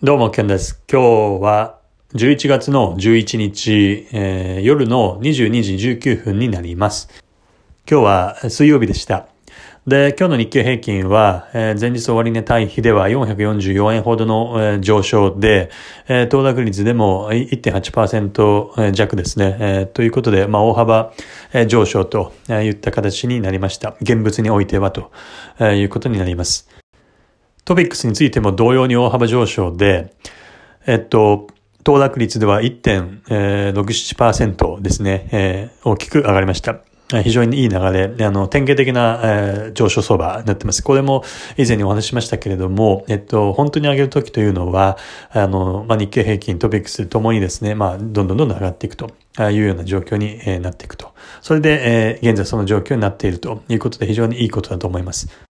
どうも、ケンです。今日は11月の11日、えー、夜の22時19分になります。今日は水曜日でした。で、今日の日経平均は、えー、前日終わり値対比では444円ほどの、えー、上昇で、えー、騰落率でも1.8%弱ですね。えー、ということで、まあ、大幅、えー、上昇といった形になりました。現物においてはと、えー、いうことになります。トピックスについても同様に大幅上昇で、えっと、騰落率では1.67%ですね、えー、大きく上がりました。非常にいい流れ、あの、典型的な、えー、上昇相場になってます。これも以前にお話ししましたけれども、えっと、本当に上げるときというのは、あの、まあ、日経平均、トピックスともにですね、まあ、どんどんどんどん上がっていくというような状況に、えー、なっていくと。それで、えー、現在その状況になっているということで非常にいいことだと思います。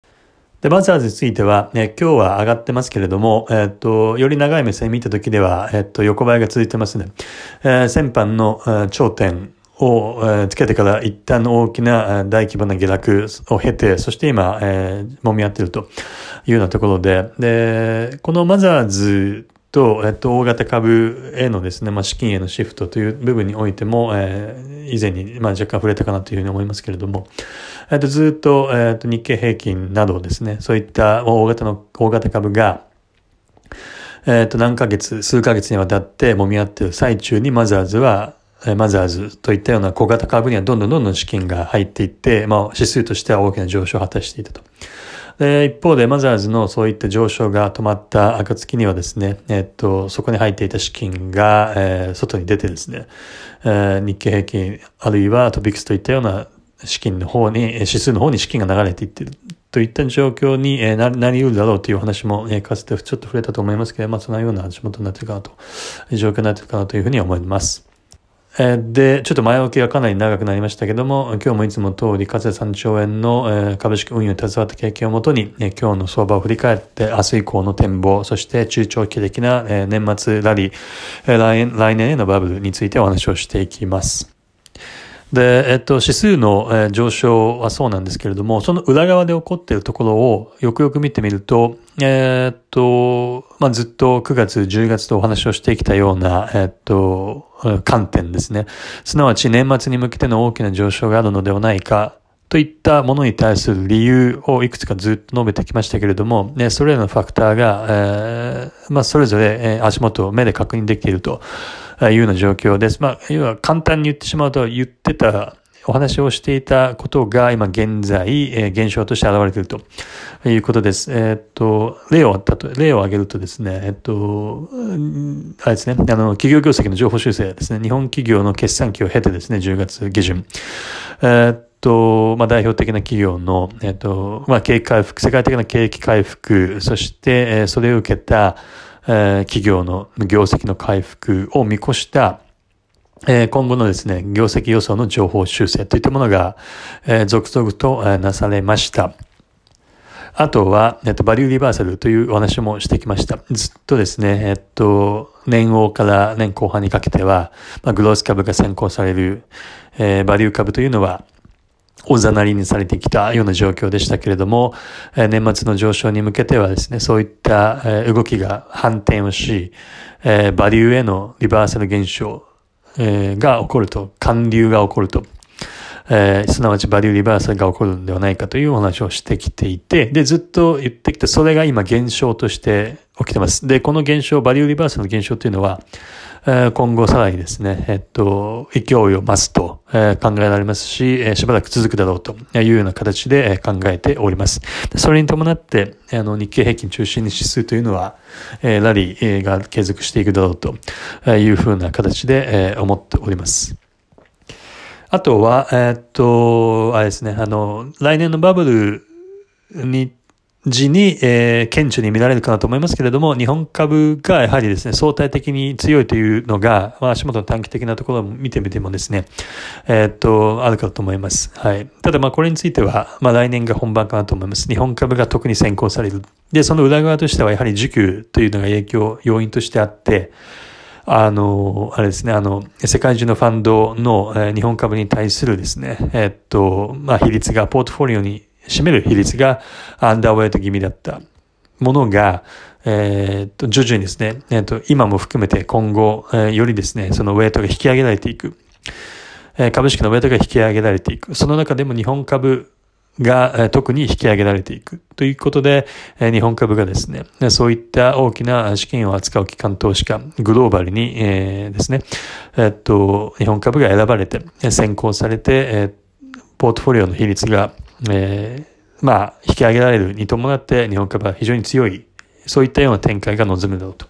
で、マザーズについては、ね今日は上がってますけれども、えっ、と、より長い目線見たときでは、えっ、と、横ばいが続いてますね。え先般の、え頂点を、えつけてから一旦大きな大規模な下落を経て、そして今、えー、揉み合っているというようなところで、で、このマザーズと、えっと、大型株へのですね、まあ、資金へのシフトという部分においても、えー、以前に、まあ、若干触れたかなというふうに思いますけれども、えっと、ずっと、えっと、日経平均などですね、そういった大型の、大型株が、えっと、何ヶ月、数ヶ月にわたって揉み合っている最中にマザーズは、マザーズといったような小型株にはどんどんどんどん資金が入っていって、まあ、指数としては大きな上昇を果たしていたと。で、一方でマザーズのそういった上昇が止まった暁にはですね、えっと、そこに入っていた資金が、えー、外に出てですね、え、日経平均、あるいはトピックスといったような資金の方に、指数の方に資金が流れていってるといった状況になり得るだろうという話も、え、かつてちょっと触れたと思いますけれど、まそのような足元になっているかなと、状況になっているかなというふうに思います。で、ちょっと前置きがかなり長くなりましたけども、今日もいつも通り、かつて3兆円の株式運用に携わった経験をもとに、今日の相場を振り返って、明日以降の展望、そして中長期的な年末ラリー、来年へのバブルについてお話をしていきます。で、えっと、指数の、上昇はそうなんですけれども、その裏側で起こっているところをよくよく見てみると、えー、っと、まあ、ずっと9月、10月とお話をしてきたような、え、っと、観点ですね。すなわち年末に向けての大きな上昇があるのではないかといったものに対する理由をいくつかずっと述べてきましたけれども、ね、それらのファクターが、えー、まあ、それぞれ、足元を目で確認できているというような状況です。まあ、要は簡単に言ってしまうと言ってたお話をしていたことが今現在、えー、現象として現れているということです。えー、っと、例を、例を挙げるとですね、えっと、あれですね、あの、企業業績の情報修正ですね、日本企業の決算期を経てですね、10月下旬。えー、と、まあ、代表的な企業の、えっと、まあ、景気回復、世界的な景気回復、そして、えー、それを受けた、えー、企業の業績の回復を見越した、えー、今後のですね、業績予想の情報修正といったものが、えー、続々と、えー、なされました。あとは、えっと、バリューリバーサルというお話もしてきました。ずっとですね、えっと、年王から年後半にかけては、まあ、グロース株が先行される、えー、バリュー株というのは、おざなりにされてきたような状況でしたけれども、年末の上昇に向けてはですね、そういった動きが反転をし、バリューへのリバーサル現象が起こると、寒流が起こると、すなわちバリューリバーサルが起こるのではないかというお話をしてきていて、で、ずっと言ってきて、それが今現象として起きてます。で、この現象、バリューリバーサルの現象というのは、今後さらにですね、えっと、勢いを増すと考えられますし、しばらく続くだろうというような形で考えております。それに伴って、あの、日経平均中心に指数というのは、ラリーが継続していくだろうというふうな形で思っております。あとは、えっと、あれですね、あの、来年のバブルに時に、えー、顕著に見られるかなと思いますけれども、日本株がやはりですね、相対的に強いというのが、まあ、足元の短期的なところを見てみてもですね、えー、っと、あるかと思います。はい。ただ、まあ、これについては、まあ、来年が本番かなと思います。日本株が特に先行される。で、その裏側としては、やはり需給というのが影響、要因としてあって、あの、あれですね、あの、世界中のファンドの、えー、日本株に対するですね、えー、っと、まあ、比率がポートフォリオに占める比率がアンダーウェイト気味だったものが、えー、と、徐々にですね、えー、と、今も含めて今後、えー、よりですね、そのウェイトが引き上げられていく。えー、株式のウェイトが引き上げられていく。その中でも日本株が、え、特に引き上げられていく。ということで、え、日本株がですね、そういった大きな資金を扱う機関投資家、グローバルに、えー、ですね、え、っと、日本株が選ばれて、先行されて、えー、ポートフォリオの比率が、えー、まあ、引き上げられるに伴って日本株は非常に強いそういったような展開が望むだろうと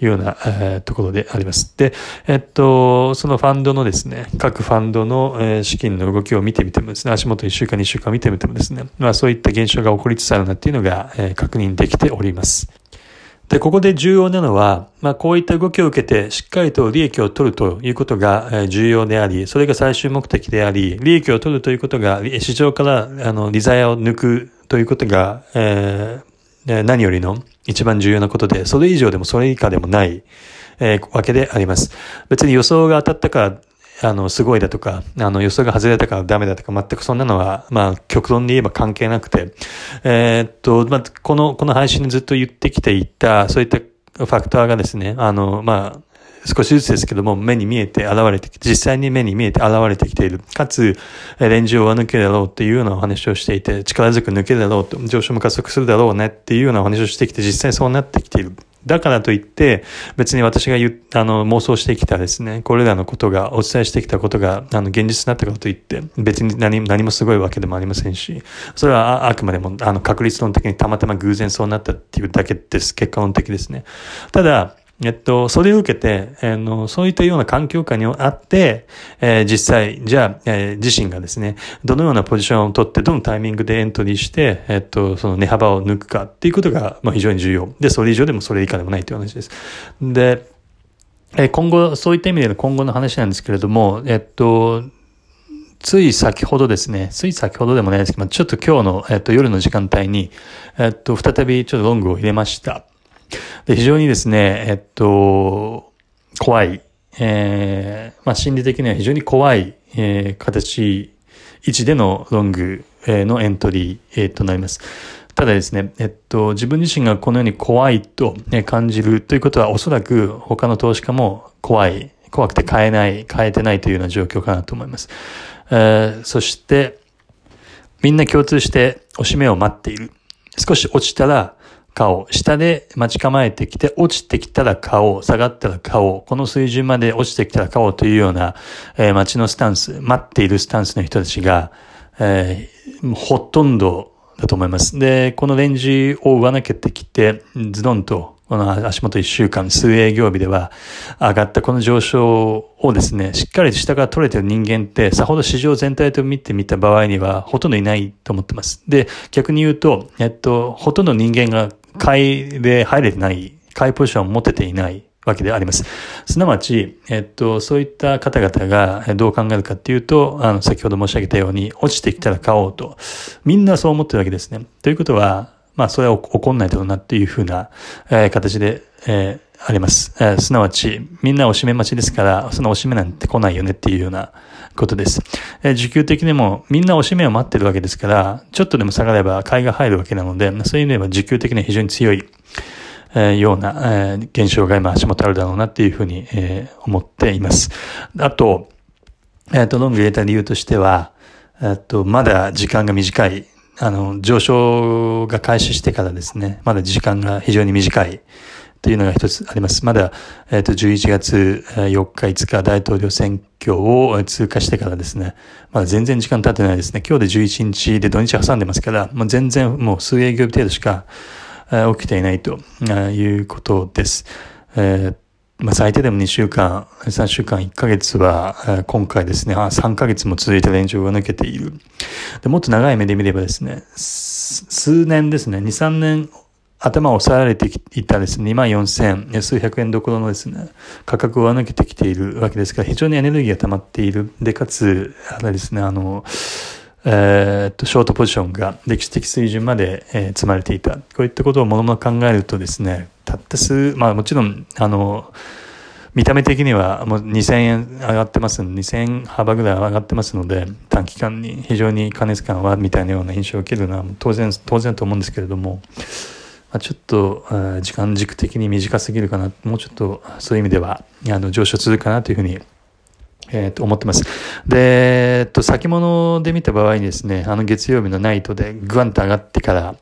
いうような、えー、ところであります。で、えっと、そのファンドのですね、各ファンドの、え、資金の動きを見てみてもですね、足元1週間、2週間見てみてもですね、まあそういった現象が起こりつつあるなっていうのが、えー、確認できております。で、ここで重要なのは、まあ、こういった動きを受けて、しっかりと利益を取るということが重要であり、それが最終目的であり、利益を取るということが、市場から、あの、利ザヤを抜くということが、えー、何よりの一番重要なことで、それ以上でもそれ以下でもない、えー、わけであります。別に予想が当たったから、あの、すごいだとか、あの、予想が外れたからダメだとか、全くそんなのは、まあ、極論で言えば関係なくて、えー、っと、まあ、この、この配信でずっと言ってきていた、そういったファクターがですね、あの、まあ、少しずつですけども、目に見えて現れてきて、実際に目に見えて現れてきている。かつ、レンジを上抜けるだろうっていうようなお話をしていて、力強く抜けるだろうと、上昇も加速するだろうねっていうようなお話をしてきて、実際そうなってきている。だからといって、別に私が言あの、妄想してきたですね、これらのことが、お伝えしてきたことが、あの、現実になったからといって、別に何何もすごいわけでもありませんし、それはあくまでも、あの、確率論的にたまたま偶然そうなったっていうだけです。結果論的ですね。ただ、えっと、それを受けて、あの、そういったような環境下にあって、えー、実際、じゃあ、えー、自身がですね、どのようなポジションを取って、どのタイミングでエントリーして、えっと、その値幅を抜くかっていうことが、まあ、非常に重要。で、それ以上でもそれ以下でもないという話です。で、え今後、そういった意味での今後の話なんですけれども、えっと、つい先ほどですね、つい先ほどでもないですけど、ちょっと今日の、えっと、夜の時間帯に、えっと、再びちょっとロングを入れました。で、非常にですね、えっと、怖い、えー、まあ、心理的には非常に怖い、えー、形、位置でのロング、えー、のエントリー、えー、となります。ただですね、えっと、自分自身がこのように怖いと感じるということはおそらく他の投資家も怖い、怖くて買えない、買えてないというような状況かなと思います。えー、そして、みんな共通しておしめを待っている。少し落ちたら買おう。下で待ち構えてきて、落ちてきたら買おう。下がったら買おう。この水準まで落ちてきたら買おうというような、えー、待ちのスタンス、待っているスタンスの人たちが、えー、ほとんどだと思います。で、このレンジを上抜けてきて、ズドンと、この足元1週間、数営業日では上がったこの上昇をですね、しっかり下から取れてる人間って、さほど市場全体と見てみた場合には、ほとんどいないと思ってます。で、逆に言うと、えっと、ほとんど人間が買いで入れてない、買いポジションを持てていないわけであります。すなわち、えっと、そういった方々がどう考えるかっていうと、あの、先ほど申し上げたように、落ちてきたら買おうと。みんなそう思ってるわけですね。ということは、まあ、それは起こんないだろうなっていうふうな、えー、形で、えー、あります。えー、すなわち、みんなおしめ待ちですから、そのおしめなんて来ないよねっていうようなことです。えー、需給的にもみんなおしめを待ってるわけですから、ちょっとでも下がれば買いが入るわけなので、そういう意味では需給的には非常に強い、えー、ような、えー、現象が今足元あるだろうなっていうふうに、えー、思っています。あと、えっ、と、ロング入れた理由としては、えっ、と、まだ時間が短い。あの、上昇が開始してからですね、まだ時間が非常に短い。というのが一つあります。まだ、えっ、ー、と、11月4日、5日大統領選挙を通過してからですね、まだ全然時間経ってないですね。今日で11日で土日挟んでますから、もう全然もう数営業日程度しか、起きていないということです。えーまあ、最低でも2週間、3週間、1ヶ月は、今回ですね、3ヶ月も続いた連上が抜けている。でもっと長い目で見ればですね、数年ですね、2、3年頭を抑えられていたですね、2万4000、数百円どころのですね、価格を上抜けてきているわけですから、非常にエネルギーが溜まっている。で、かつ、あれですね、あの、えー、っと、ショートポジションが歴史的水準まで、えー、積まれていた。こういったことをものも考えるとですね、たった数、まあもちろん、あの、見た目的にはもう2000円上がってます2000円幅ぐらい上がってますので、短期間に非常に加熱感はみたいなような印象を受けるのは当然、当然と思うんですけれども、あ、ちょっと時間軸的に短すぎるかな。もうちょっとそういう意味ではあの上昇するかなというふうにえー、と思ってます。で、えっと、先物で見た場合にですね、あの月曜日のナイトでグワンと上がってから、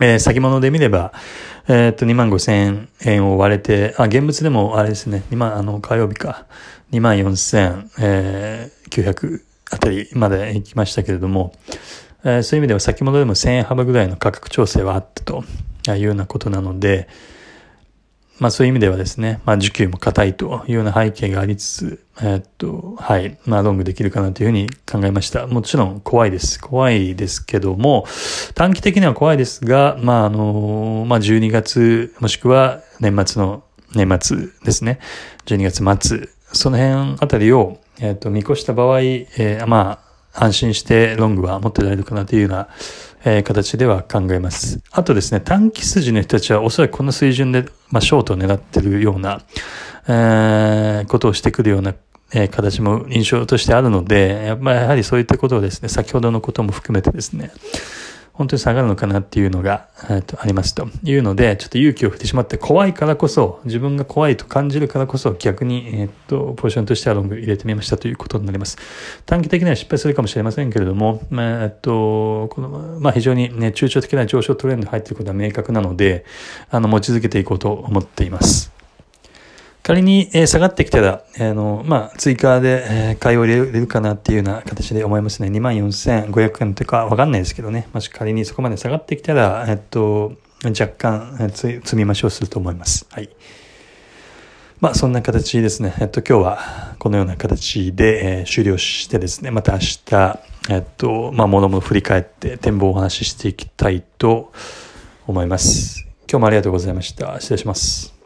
えー、先物で見れば、えー、と、2万5千円を割れて、あ、現物でもあれですね、2万、あの、火曜日か、2万4千、えー、900あたりまで行きましたけれども、えー、そういう意味では先物でも1000円幅ぐらいの価格調整はあったというようなことなので、まあそういう意味ではですね、まあ需給も硬いというような背景がありつつ、え、っと、はい、まあロングできるかなというふうに考えました。もちろん怖いです。怖いですけども、短期的には怖いですが、まああの、まあ12月、もしくは年末の、年末ですね、12月末、その辺あたりを、え、っと、見越した場合、えー、まあ、安心してロングは持ってられるかなというようなえー、形では考えます。あとですね、短期筋の人たちはおそらくこの水準で、まあ、ショートを狙ってるような、えー、ことをしてくるような、えー、形も印象としてあるので、やっぱりやはりそういったことをですね、先ほどのことも含めてですね、本当に下がるのかなっていうのが、えー、とありますというので、ちょっと勇気を振ってしまって怖いからこそ、自分が怖いと感じるからこそ逆に、えっ、と、ポジションとしてはロング入れてみましたということになります。短期的には失敗するかもしれませんけれども、まあ、えっと、この、まあ非常にね、中長的な上昇トレンドに入っていることは明確なので、あの、持ち続けていこうと思っています。仮に、え、下がってきたら、えー、の、まあ、追加で、え、買いを入れるかなっていうような形で思いますね。24,500円というかわかんないですけどね。もし仮にそこまで下がってきたら、えっと、若干、えー、積み増しをすると思います。はい。まあ、そんな形ですね。えっと、今日はこのような形で、え、終了してですね、また明日、えっと、まあ、物も振り返って展望をお話ししていきたいと思います。今日もありがとうございました。失礼します。